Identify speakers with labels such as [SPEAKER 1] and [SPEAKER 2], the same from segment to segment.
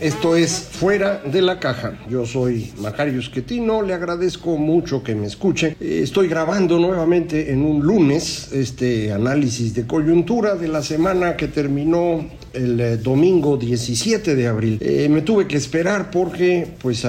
[SPEAKER 1] Esto es Fuera de la Caja. Yo soy Macario Esquetino, le agradezco mucho que me escuche. Eh, Estoy grabando nuevamente en un lunes este análisis de coyuntura de la semana que terminó el eh, domingo 17 de abril. Eh, me tuve que esperar porque pues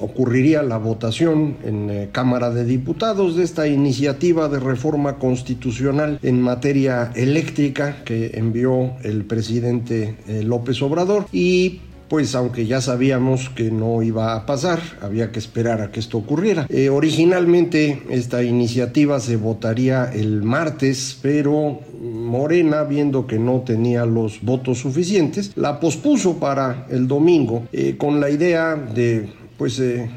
[SPEAKER 1] ocurriría la votación en Cámara de Diputados de esta iniciativa de reforma constitucional en materia eléctrica que envió el presidente López Obrador y pues aunque ya sabíamos que no iba a pasar, había que esperar a que esto ocurriera. Eh, originalmente esta iniciativa se votaría el martes, pero Morena, viendo que no tenía los votos suficientes, la pospuso para el domingo eh, con la idea de pues eh,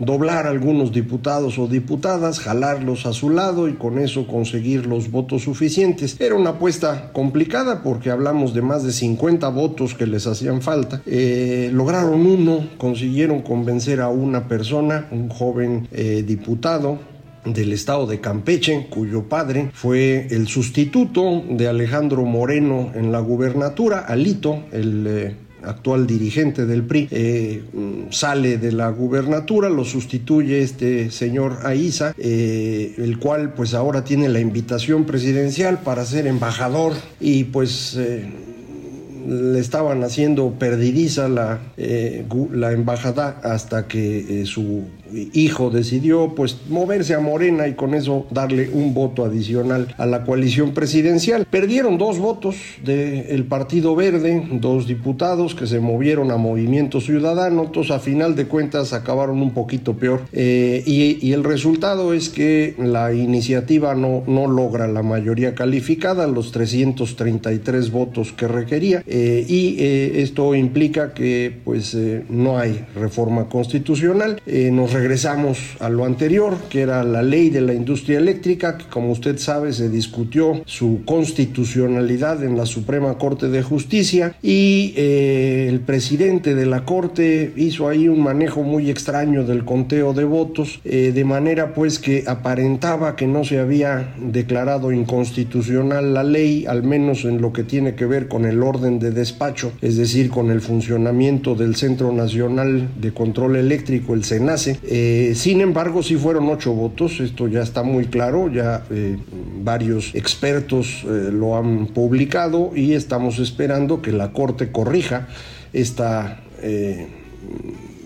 [SPEAKER 1] doblar a algunos diputados o diputadas, jalarlos a su lado y con eso conseguir los votos suficientes. Era una apuesta complicada porque hablamos de más de 50 votos que les hacían falta. Eh, lograron uno, consiguieron convencer a una persona, un joven eh, diputado, del estado de Campeche, cuyo padre fue el sustituto de Alejandro Moreno en la gubernatura, Alito, el eh, actual dirigente del PRI, eh, sale de la gubernatura, lo sustituye este señor Aiza, eh, el cual pues ahora tiene la invitación presidencial para ser embajador y pues... Eh, le estaban haciendo perdidiza la, embajada hasta que su hijo decidió pues moverse a Morena y con eso darle un voto adicional a la coalición presidencial. Perdieron dos votos del Partido Verde, dos diputados que se movieron a Movimiento Ciudadano, entonces a final de cuentas acabaron un poquito peor eh, y, el resultado es que la iniciativa no, no logra la mayoría calificada, los 333 votos que requería eh, y eh, esto implica que pues no hay reforma constitucional. nos regresamos a lo anterior, que era la ley de la industria eléctrica, que como usted sabe se discutió su constitucionalidad en la Suprema Corte de Justicia y el presidente de la Corte hizo ahí un manejo muy extraño del conteo de votos, de manera pues que aparentaba que no se había declarado inconstitucional la ley, al menos en lo que tiene que ver con el orden de despacho, es decir, con el funcionamiento del Centro Nacional de Control Eléctrico, el CENACE. Eh, sin embargo, sí fueron ocho votos, esto ya está muy claro, ya eh, varios expertos eh, lo han publicado y estamos esperando que la Corte corrija esta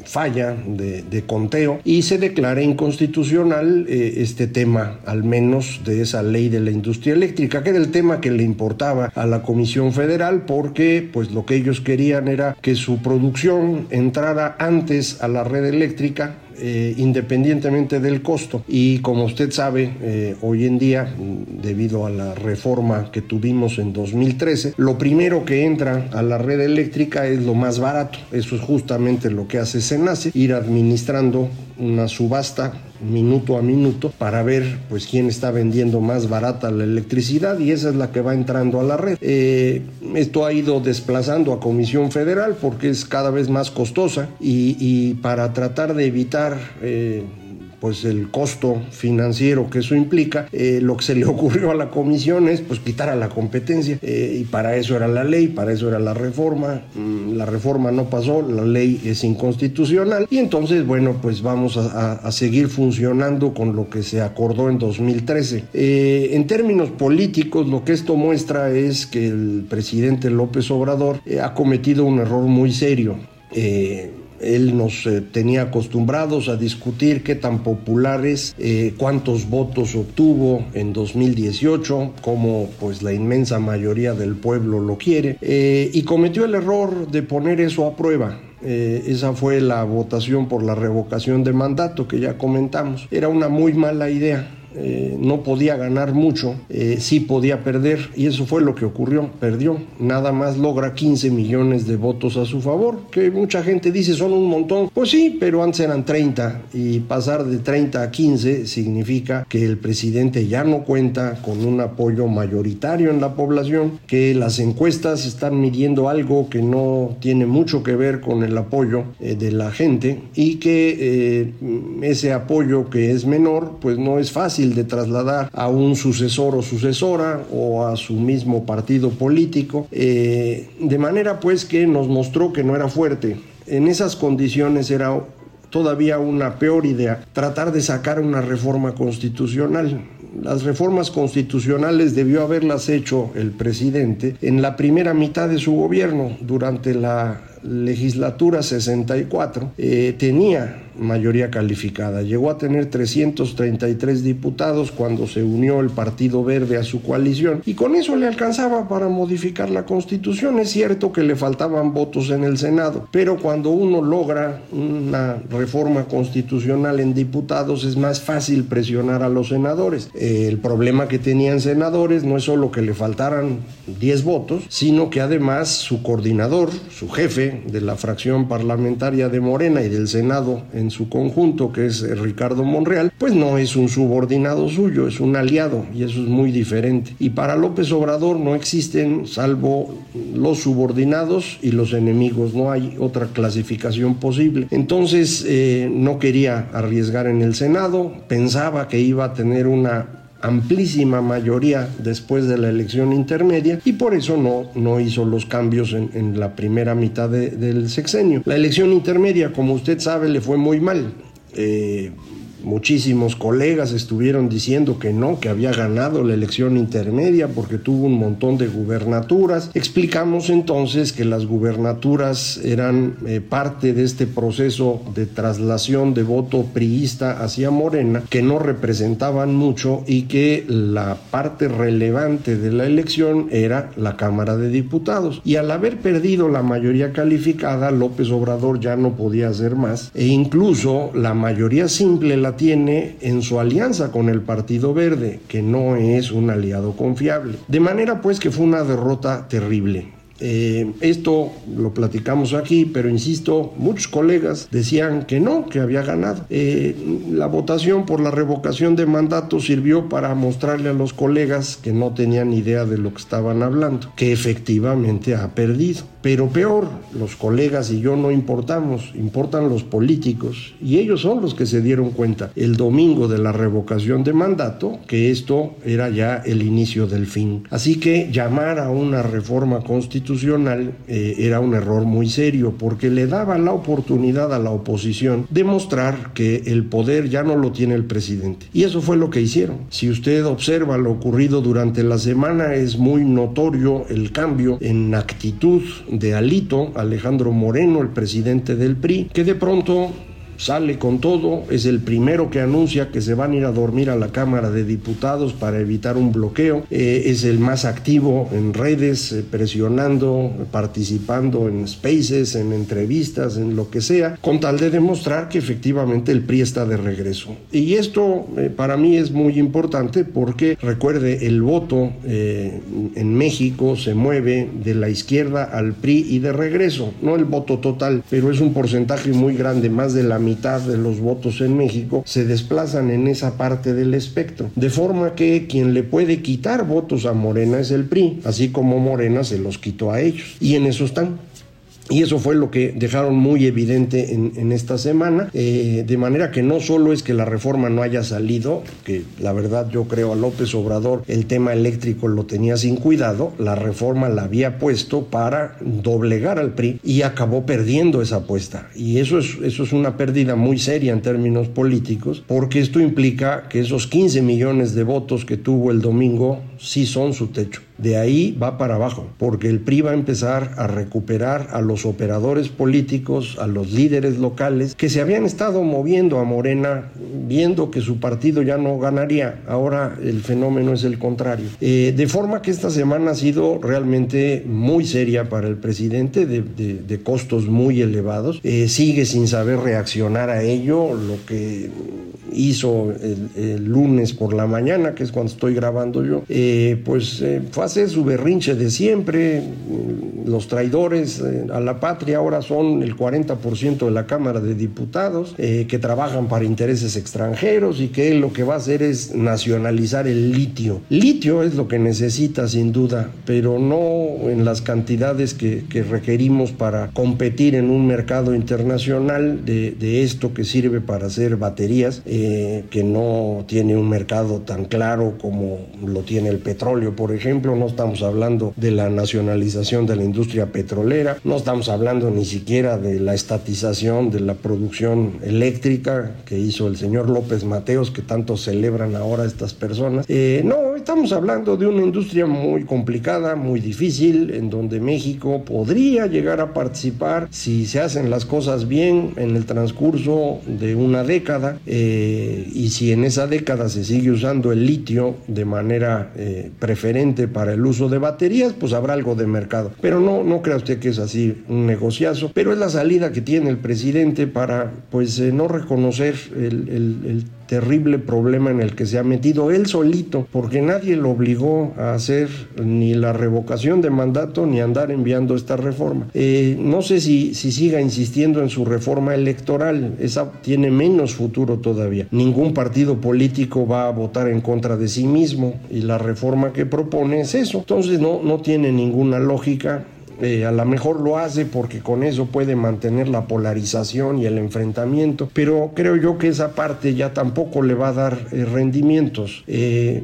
[SPEAKER 1] falla de, conteo y se declara inconstitucional este tema, al menos de esa ley de la industria eléctrica, que era el tema que le importaba a la Comisión Federal porque pues lo que ellos querían era que su producción entrara antes a la red eléctrica eh, independientemente del costo. Y como usted sabe, eh, hoy en día, debido a la reforma que tuvimos en 2013, lo primero que entra a la red eléctrica es lo más barato. Eso es justamente lo que hace Senace, ir administrando una subasta minuto a minuto para ver pues quién está vendiendo más barata la electricidad y esa es la que va entrando a la red. Eh, esto ha ido desplazando a Comisión Federal porque es cada vez más costosa y, para tratar de evitar eh, pues el costo financiero que eso implica, eh, lo que se le ocurrió a la comisión es pues quitar a la competencia. Eh, y para eso era la ley, para eso era la reforma, mm, la reforma no pasó, la ley es inconstitucional. Y entonces bueno pues vamos a, seguir funcionando con lo que se acordó en 2013. Eh, en términos políticos lo que esto muestra es que el presidente López Obrador ha cometido un error muy serio Él nos eh, tenía acostumbrados a discutir qué tan popular es, eh, cuántos votos obtuvo en 2018, cómo pues la inmensa mayoría del pueblo lo quiere, eh, y cometió el error de poner eso a prueba. esa fue la votación por la revocación de mandato que ya comentamos. Era una muy mala idea eh, no podía ganar mucho, eh, sí podía perder y eso fue lo que ocurrió, perdió. Nada más logra 15 millones de votos a su favor, que mucha gente dice son un montón. Pues sí, pero antes eran 30 y pasar de 30 a 15 significa que el presidente ya no cuenta con un apoyo mayoritario en la población, que las encuestas están midiendo algo que no tiene mucho que ver con el apoyo eh, de la gente y que ese apoyo que es menor pues no es fácil de trasladar a un sucesor o sucesora o a su mismo partido político, eh, de manera pues que nos mostró que no era fuerte. En esas condiciones era todavía una peor idea tratar de sacar una reforma constitucional. Las reformas constitucionales debió haberlas hecho el presidente en la primera mitad de su gobierno, durante la legislatura 64, eh, tenía mayoría calificada. Llegó a tener 333 diputados cuando se unió el Partido Verde a su coalición y con eso le alcanzaba para modificar la constitución. Es cierto que le faltaban votos en el Senado, pero cuando uno logra una reforma constitucional en diputados es más fácil presionar a los senadores. el problema que tenían senadores no es solo que le faltaran 10 votos, sino que además su coordinador, su jefe de la fracción parlamentaria de Morena y del Senado en su conjunto, que es Ricardo Monreal, pues no es un subordinado suyo, es un aliado y eso es muy diferente. Y para López Obrador no existen salvo los subordinados y los enemigos, no hay otra clasificación posible. Entonces eh, no quería arriesgar en el Senado, pensaba que iba a tener una amplísima mayoría después de la elección intermedia y por eso no, no hizo los cambios en, la primera mitad del sexenio. La elección intermedia, como usted sabe, le fue muy mal. Eh, Muchísimos colegas estuvieron diciendo que no, que había ganado la elección intermedia porque tuvo un montón de gubernaturas. Explicamos entonces que las gubernaturas eran eh, parte de este proceso de traslación de voto priista hacia Morena, que no representaban mucho y que la parte relevante de la elección era la Cámara de Diputados. Y al haber perdido la mayoría calificada, López Obrador ya no podía hacer más e incluso la mayoría simple la tiene en su alianza con el Partido Verde, que no es un aliado confiable. De manera pues que fue una derrota terrible. Eh, esto lo platicamos aquí, pero insisto, muchos colegas decían que no, que había ganado. Eh, la votación por la revocación de mandato sirvió para mostrarle a los colegas que no tenían idea de lo que estaban hablando, que efectivamente ha perdido. Pero peor, los colegas y yo no importamos, importan los políticos y ellos son los que se dieron cuenta el domingo de la revocación de mandato que esto era ya el inicio del fin. Así que llamar a una reforma constitucional eh, era un error muy serio porque le daba la oportunidad a la oposición de mostrar que el poder ya no lo tiene el presidente. Y eso fue lo que hicieron. Si usted observa lo ocurrido durante la semana es muy notorio el cambio en actitud de Alito, Alejandro Moreno, el presidente del PRI, que de pronto sale con todo, es el primero que anuncia que se van a ir a dormir a la Cámara de Diputados para evitar un bloqueo, eh, es el más activo en redes, eh, presionando, participando en spaces, en entrevistas, en lo que sea, con tal de demostrar que efectivamente el PRI está de regreso. Y esto eh, para mí es muy importante porque recuerde, el voto en México se mueve de la izquierda al PRI y de regreso, no el voto total, pero es un porcentaje muy grande, más de la mitad de los votos en México se desplazan en esa parte del espectro. De forma que quien le puede quitar votos a Morena es el PRI, así como Morena se los quitó a ellos. Y en eso están. Y eso fue lo que dejaron muy evidente en, esta semana, eh, de manera que no solo es que la reforma no haya salido, que la verdad yo creo a López Obrador el tema eléctrico lo tenía sin cuidado, la reforma la había puesto para doblegar al PRI y acabó perdiendo esa apuesta. Y eso es, eso es una pérdida muy seria en términos políticos, porque esto implica que esos 15 millones de votos que tuvo el domingo sí son su techo De ahí va para abajo, porque el PRI va a empezar a recuperar a los operadores políticos, a los líderes locales que se habían estado moviendo a Morena, viendo que su partido ya no ganaría. Ahora el fenómeno es el contrario. Eh, de forma que esta semana ha sido realmente muy seria para el presidente, de, costos muy elevados. Eh, sigue sin saber reaccionar a ello, lo que hizo el, lunes por la mañana, que es cuando estoy grabando yo, eh, pues eh, fue hacer su berrinche de siempre. Los traidores eh, a la patria ahora son el 40% de la Cámara de Diputados, que trabajan para intereses extranjeros y que él lo que va a hacer es nacionalizar el litio. Litio es lo que necesita sin duda, pero no en las cantidades que, requerimos para competir en un mercado internacional de, esto que sirve para hacer baterías. Eh, que no tiene un mercado tan claro como lo tiene el petróleo, por ejemplo. No estamos hablando de la nacionalización de la industria petrolera, no estamos hablando ni siquiera de la estatización de la producción eléctrica que hizo el señor López Mateos, que tanto celebran ahora estas personas. Eh, no, estamos hablando de una industria muy complicada, muy difícil, en donde México podría llegar a participar si se hacen las cosas bien en el transcurso de una década. Eh, eh, y si en esa década se sigue usando el litio de manera eh, preferente para el uso de baterías, pues habrá algo de mercado. Pero no, no crea usted que es así un negociazo, pero es la salida que tiene el presidente para pues eh, no reconocer el, el terrible problema en el que se ha metido él solito, porque nadie lo obligó a hacer ni la revocación de mandato ni andar enviando esta reforma. Eh, no sé si, si siga insistiendo en su reforma electoral, esa tiene menos futuro todavía. Ningún partido político va a votar en contra de sí mismo y la reforma que propone es eso. Entonces no, no tiene ninguna lógica eh, a lo mejor lo hace porque con eso puede mantener la polarización y el enfrentamiento, pero creo yo que esa parte ya tampoco le va a dar eh, rendimientos. Eh,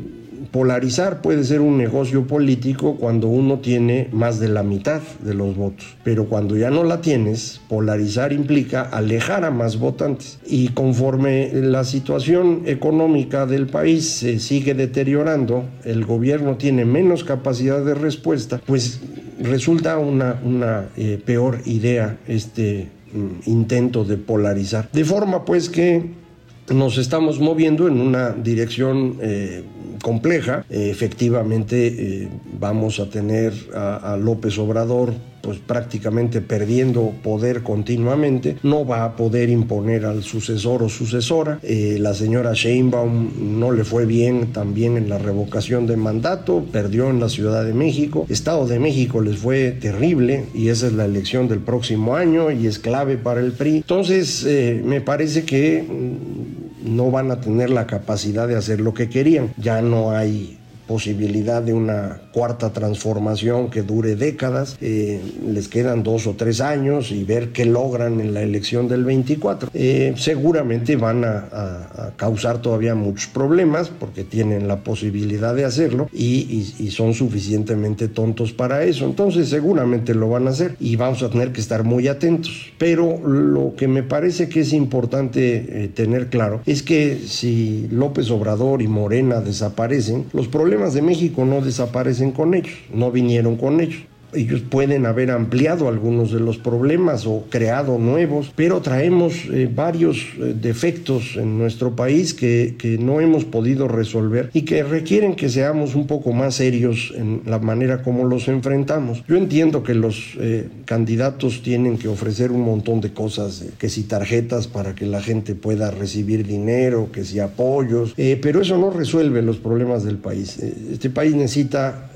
[SPEAKER 1] polarizar puede ser un negocio político cuando uno tiene más de la mitad de los votos, pero cuando ya no la tienes, polarizar implica alejar a más votantes. Y conforme la situación económica del país se sigue deteriorando, el gobierno tiene menos capacidad de respuesta, pues resulta una, una eh, peor idea este mm, intento de polarizar. De forma pues que nos estamos moviendo en una dirección eh, compleja. efectivamente, eh, vamos a tener a, López Obrador pues prácticamente perdiendo poder continuamente, no va a poder imponer al sucesor o sucesora. Eh, la señora Sheinbaum no le fue bien también en la revocación de mandato, perdió en la Ciudad de México. Estado de México les fue terrible y esa es la elección del próximo año y es clave para el PRI. Entonces, me parece que mm, no van a tener la capacidad de hacer lo que querían. Ya no hay posibilidad de una cuarta transformación que dure décadas, eh, les quedan dos o tres años y ver qué logran en la elección del 24. Eh, seguramente van a, causar todavía muchos problemas porque tienen la posibilidad de hacerlo y, son suficientemente tontos para eso. Entonces seguramente lo van a hacer y vamos a tener que estar muy atentos. Pero lo que me parece que es importante eh, tener claro es que si López Obrador y Morena desaparecen, los problemas de México no desaparecen con ellos, no vinieron con ellos ellos pueden haber ampliado algunos de los problemas o creado nuevos, pero traemos eh, varios eh, defectos en nuestro país que, que, no hemos podido resolver y que requieren que seamos un poco más serios en la manera como los enfrentamos. Yo entiendo que los eh, candidatos tienen que ofrecer un montón de cosas, que si tarjetas para que la gente pueda recibir dinero, que si apoyos, pero eso no resuelve los problemas del país. este país necesita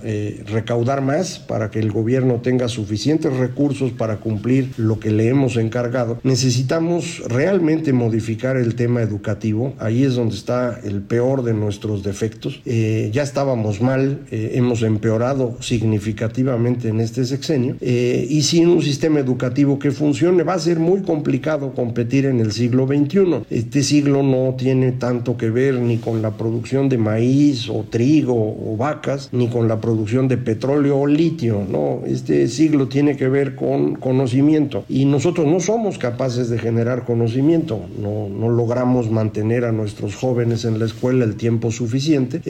[SPEAKER 1] recaudar más para que el gobierno gobierno tenga suficientes recursos para cumplir lo que le hemos encargado, necesitamos realmente modificar el tema educativo. Ahí es donde está el peor de nuestros defectos. Eh, ya estábamos mal, eh, hemos empeorado significativamente en este sexenio eh, y sin un sistema educativo que funcione va a ser muy complicado competir en el siglo XXI. Este siglo no tiene tanto que ver ni con la producción de maíz o trigo o vacas, ni con la producción de petróleo o litio, ¿no? Este siglo tiene que ver con conocimiento. Y nosotros no somos capaces de generar conocimiento, no, no logramos mantener a nuestros jóvenes en la escuela el tiempo suficiente,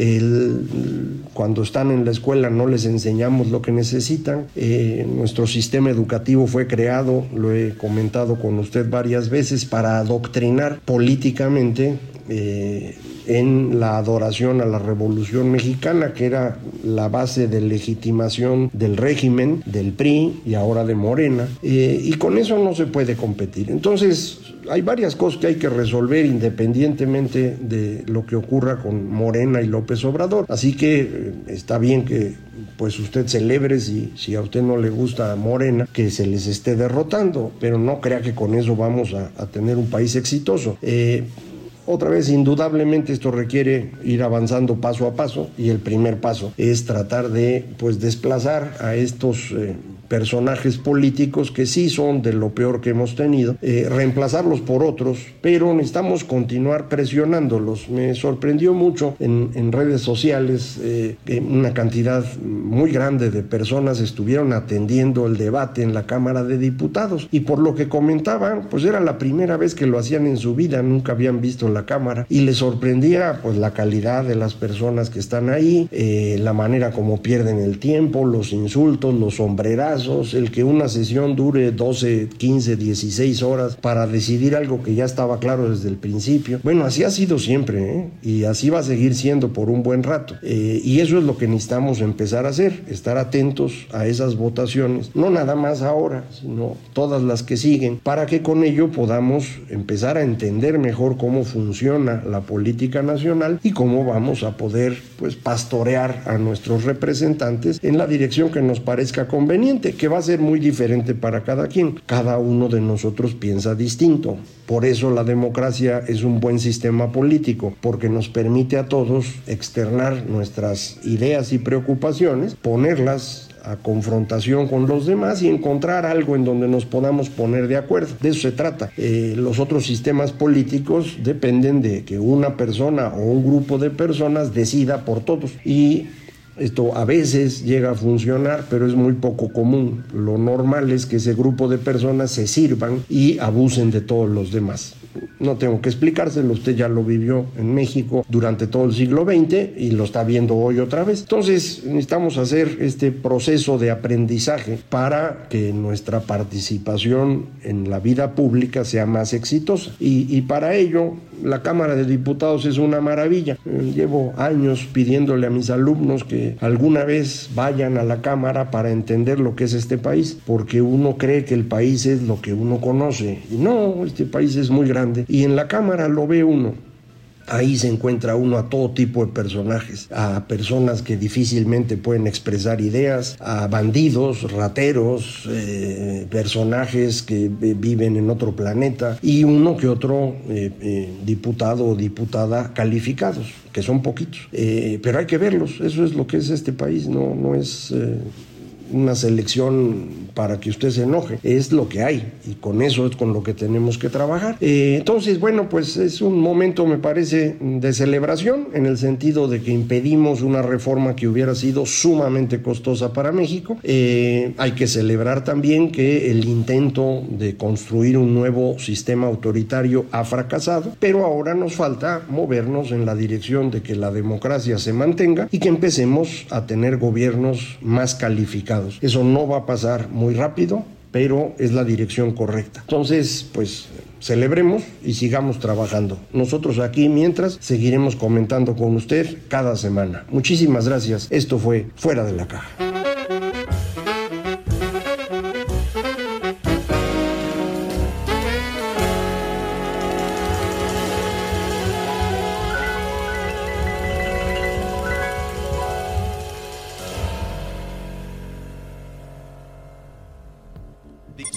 [SPEAKER 1] cuando están en la escuela no les enseñamos lo que necesitan, eh, nuestro sistema educativo fue creado, lo he comentado con usted varias veces, para adoctrinar políticamente eh, en la adoración a la Revolución Mexicana, que era la base de legitimación del régimen, del PRI y ahora de Morena, eh, y con eso no se puede competir. Entonces, hay varias cosas que hay que resolver independientemente de lo que ocurra con Morena y López Obrador. Así que eh, está bien que pues usted celebre si, si a usted no le gusta Morena, que se les esté derrotando, pero no crea que con eso vamos a, tener un país exitoso. Eh, otra vez, indudablemente esto requiere ir avanzando paso a paso y el primer paso es tratar de pues desplazar a estos eh, personajes políticos que sí son de lo peor que hemos tenido, eh, reemplazarlos por otros, pero necesitamos continuar presionándolos. Me sorprendió mucho en, en redes sociales eh, que una cantidad muy grande de personas estuvieron atendiendo el debate en la Cámara de Diputados y por lo que comentaban, pues era la primera vez que lo hacían en su vida, nunca habían visto la Cámara y les sorprendía pues la calidad de las personas que están ahí, eh, la manera como pierden el tiempo, los insultos, los sombrerazos, el que una sesión dure 12, 15, 16 horas para decidir algo que ya estaba claro desde el principio. Bueno, así ha sido siempre ¿eh? y así va a seguir siendo por un buen rato. Eh, y eso es lo que necesitamos empezar a hacer, estar atentos a esas votaciones, no nada más ahora, sino todas las que siguen, para que con ello podamos empezar a entender mejor cómo funciona la política nacional y cómo vamos a poder pues pastorear a nuestros representantes en la dirección que nos parezca conveniente que va a ser muy diferente para cada quien. Cada uno de nosotros piensa distinto. Por eso la democracia es un buen sistema político, porque nos permite a todos externar nuestras ideas y preocupaciones, ponerlas a confrontación con los demás y encontrar algo en donde nos podamos poner de acuerdo. De eso se trata. Eh, los otros sistemas políticos dependen de que una persona o un grupo de personas decida por todos y esto a veces llega a funcionar, pero es muy poco común. Lo normal es que ese grupo de personas se sirvan y abusen de todos los demás. No tengo que explicárselo, usted ya lo vivió en México durante todo el siglo XX y lo está viendo hoy otra vez. Entonces necesitamos hacer este proceso de aprendizaje para que nuestra participación en la vida pública sea más exitosa. Y, y para ello la Cámara de Diputados es una maravilla. Eh, llevo años pidiéndole a mis alumnos que alguna vez vayan a la Cámara para entender lo que es este país, porque uno cree que el país es lo que uno conoce. Y no, este país es muy grande. Y en la Cámara lo ve uno. Ahí se encuentra uno a todo tipo de personajes, a personas que difícilmente pueden expresar ideas, a bandidos, rateros, eh, personajes que viven en otro planeta y uno que otro eh, eh, diputado o diputada calificados, que son poquitos. pero hay que verlos, eso es lo que es este país, no, no es una selección para que usted se enoje, es lo que hay y con eso es con lo que tenemos que trabajar. Eh, entonces, bueno, pues es un momento, me parece, de celebración en el sentido de que impedimos una reforma que hubiera sido sumamente costosa para México. Eh, hay que celebrar también que el intento de construir un nuevo sistema autoritario ha fracasado, pero ahora nos falta movernos en la dirección de que la democracia se mantenga y que empecemos a tener gobiernos más calificados. Eso no va a pasar muy rápido, pero es la dirección correcta. Entonces, pues celebremos y sigamos trabajando. Nosotros aquí, mientras, seguiremos comentando con usted cada semana. Muchísimas gracias. Esto fue Fuera de la Caja.